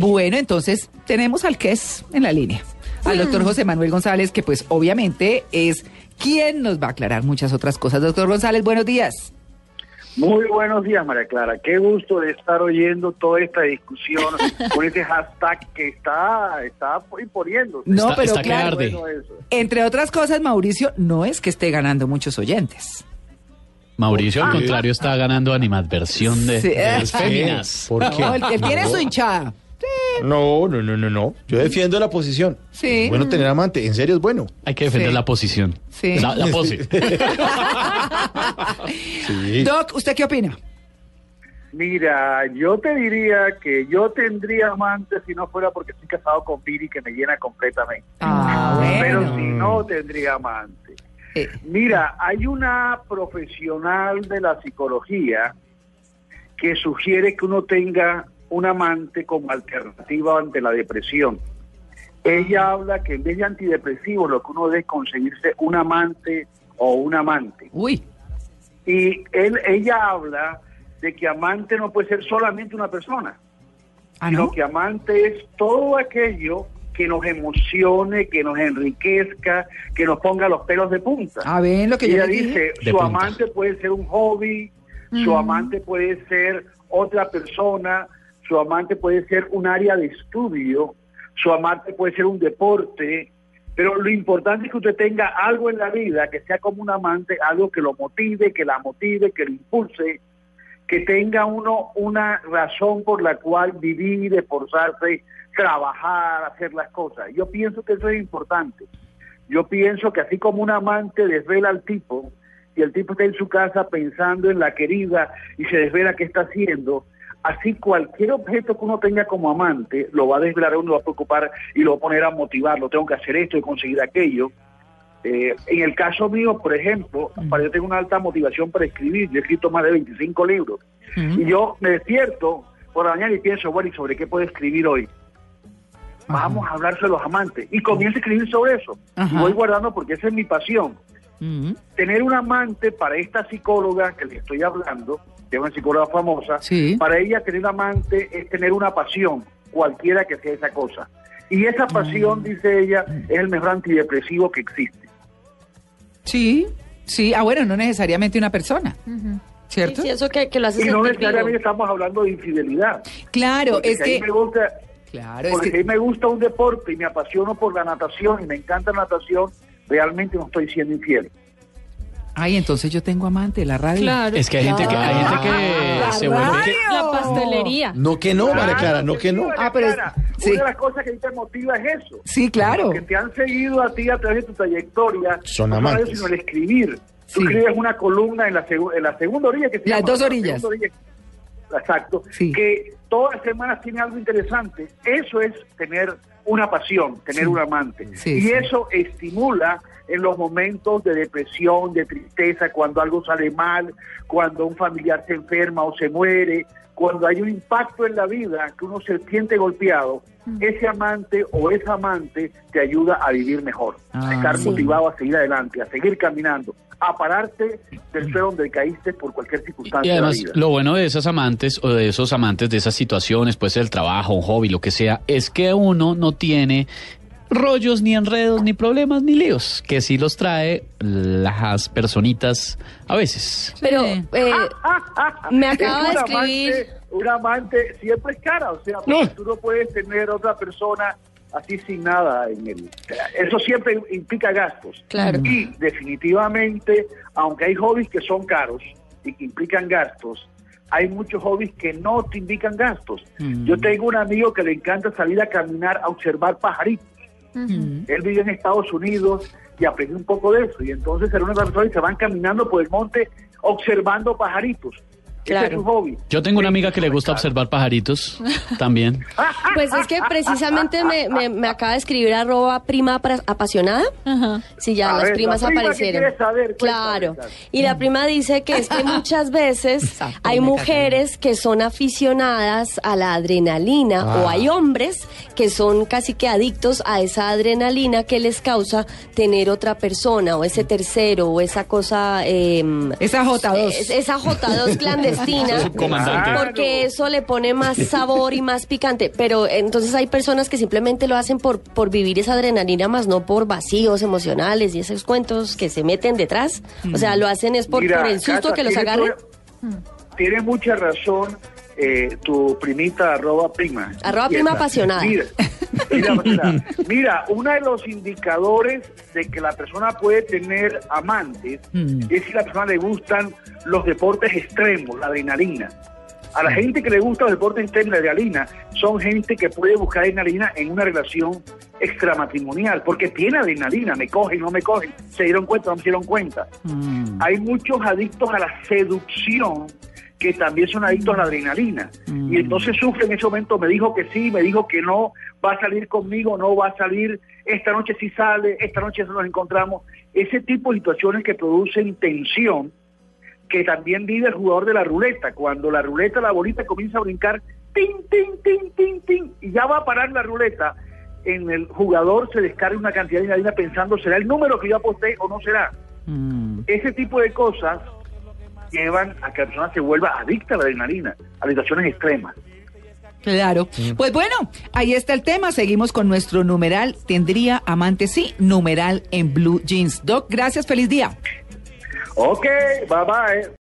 Bueno, entonces tenemos al que es en la línea, al doctor José Manuel González, que pues obviamente es quien nos va a aclarar muchas otras cosas. Doctor González, buenos días. Muy buenos días, María Clara. Qué gusto de estar oyendo toda esta discusión con ese hashtag que está, está imponiendo. No, Está- pero está que claro, arde. Bueno, eso. entre otras cosas, Mauricio no es que esté ganando muchos oyentes. Mauricio, al contrario, está ganando animadversión de, Sí. de las féminas. ¿Por qué? No, él tiene su hinchada. No, no, no, no, no. Yo defiendo la posición. Sí. Es bueno tener amante, en serio es bueno. Hay que defender Sí. la posición. Sí. La, la pose. Sí. Doc, ¿usted qué opina? Mira, yo te diría que yo tendría amante si no fuera porque estoy casado con Viri que me llena completamente. Ah, Pero bueno. si no, tendría amante. Eh, Mira, hay una profesional de la psicología que sugiere que uno tenga un amante como alternativa ante la depresión. Ella habla que en vez de antidepresivos lo que uno debe es conseguirse un amante o un amante. uy, Y él, ella habla de que amante no puede ser solamente una persona, ah, sino ¿no? que amante es todo aquello que nos emocione, que nos enriquezca, que nos ponga los pelos de punta. A ver, lo que yo ella le dice, su amante puede ser un hobby, su amante puede ser otra persona, su amante puede ser un área de estudio, su amante puede ser un deporte, pero lo importante es que usted tenga algo en la vida que sea como un amante, algo que lo motive, que la motive, que lo impulse, que tenga uno una razón por la cual vivir, esforzarse, trabajar, hacer las cosas. Yo pienso que eso es importante. Yo pienso que así como un amante desvela al tipo y el tipo está en su casa pensando en la querida y se desvela qué está haciendo, así cualquier objeto que uno tenga como amante lo va a desvelar uno, lo va a preocupar y lo va a poner a motivarlo. Tengo que hacer esto y conseguir aquello. Eh, en el caso mío, por ejemplo, para yo tengo una alta motivación para escribir. Yo he escrito más de 25 libros. Y yo me despierto por la mañana y pienso, bueno, ¿y sobre qué puedo escribir hoy? Vamos a hablar sobre los amantes. Y comienzo a escribir sobre eso. Y voy guardando porque esa es mi pasión. Mm, Tener un amante para esta psicóloga que le estoy hablando, que es una psicóloga famosa, Sí. para ella tener un amante es tener una pasión, cualquiera que sea esa cosa. Y esa pasión, dice ella, es el mejor antidepresivo que existe. Sí, sí. Ah, bueno, no necesariamente una persona. ¿Cierto? Sí, eso que, que lo hace Y no necesariamente vivo. estamos hablando de infidelidad. Claro, Porque es que... me gusta, Claro, es porque a que... mí me gusta un deporte y me apasiono por la natación y me encanta la natación, realmente no estoy siendo infiel. Ay, entonces yo tengo amante, la radio. Claro. Es que hay gente que, hay gente que La se vuelve... La pastelería. No que no, María Clara, no que no. Ah, pero es- Clara, sí. Una de las cosas que a ti te motiva es eso. Sí, claro. que te han seguido a ti a través de tu trayectoria, Son no amantes. solo sino el escribir. Tú Sí. escribes una columna en la, segu- en la segunda orilla que se Las llama, dos la orillas. orilla. Exacto. Sí. Que todas las semanas tiene algo interesante. Eso es tener una pasión, tener un amante. Sí, y eso estimula en los momentos de depresión, de tristeza, cuando algo sale mal, cuando un familiar se enferma o se muere, cuando hay un impacto en la vida que uno se siente golpeado, ese amante o esa amante te ayuda a vivir mejor, Ah. a estar Sí. motivado a seguir adelante, a seguir caminando, a pararte del suelo donde caíste por cualquier circunstancia Y además, de la vida. lo bueno de esas amantes o de esos amantes de esas situaciones, pues el trabajo, un hobby, lo que sea, es que uno no tiene rollos, ni enredos, ni problemas, ni líos, que sí los trae las personitas a veces. Pero eh, me acaba de escribir. Amante, un amante siempre es cara, o sea, porque tú no puedes tener otra persona así sin nada en él. Eso siempre implica gastos. Claro. Y definitivamente, aunque hay hobbies que son caros y que implican gastos, hay muchos hobbies que no te indican gastos. Mm. Yo tengo un amigo que le encanta salir a caminar a observar pajaritos. Mm. Él vive en Estados Unidos y aprende un poco de eso. Y entonces era una persona y se van caminando por el monte observando pajaritos. Ese es Claro. su hobby. Yo tengo una amiga que le gusta observar pajaritos también. Pues es que precisamente me, me, me acaba de escribir arroba prima apasionada. Si ya A las ver, la primas prima que aparecieron. saber, claro. Y la prima dice que es que muchas veces hay mujeres que son aficionadas a la adrenalina o Ah. hay hombres que son casi que adictos a esa adrenalina que les causa tener otra persona o ese tercero o esa cosa... em, Esa J2. es- esa J2 clandestina Subcomandante. Porque eso le pone más sabor y más picante. Pero entonces hay personas que simplemente lo hacen por, por vivir esa adrenalina, más no por vacíos emocionales y esos cuentos que se meten detrás. O sea, lo hacen es por, Mira, por el susto Cata, que los tienes agarre. toda- Tienes mucha razón, eh, tu primita arroba prima. Arroba prima apasionada. Mira, mira, mira, mira, uno de los indicadores de que la persona puede tener amantes Mm. es si a la persona le gustan los deportes extremos, la adrenalina. A la gente que le gusta los deportes extremos, la adrenalina, son gente que puede buscar adrenalina en una relación extramatrimonial, porque tiene adrenalina, me cogen, no me cogen, se dieron cuenta, no se dieron cuenta. Mm. Hay muchos adictos a la seducción que también son adictos a la adrenalina. Mm. Y entonces sufre en ese momento, me dijo que sí, me dijo que no, va a salir conmigo, no va a salir, esta noche sí sale, esta noche nos encontramos. Ese tipo de situaciones que producen tensión, que también vive el jugador de la ruleta. Cuando la ruleta, la bolita comienza a brincar, tin, tin, tin, tin, tin, y ya va a parar la ruleta, en el jugador se descarga una cantidad de adrenalina pensando, ¿será el número que yo aposté o no será? Mm. Ese tipo de cosas llevan a que la persona se vuelva adicta a la adrenalina, a situaciones extremas. Claro. Pues bueno, ahí está el tema. Seguimos con nuestro numeral. ¿Tendría amante? Sí, numeral en blue jeans. Doc, gracias. Feliz día. Ok, bye bye.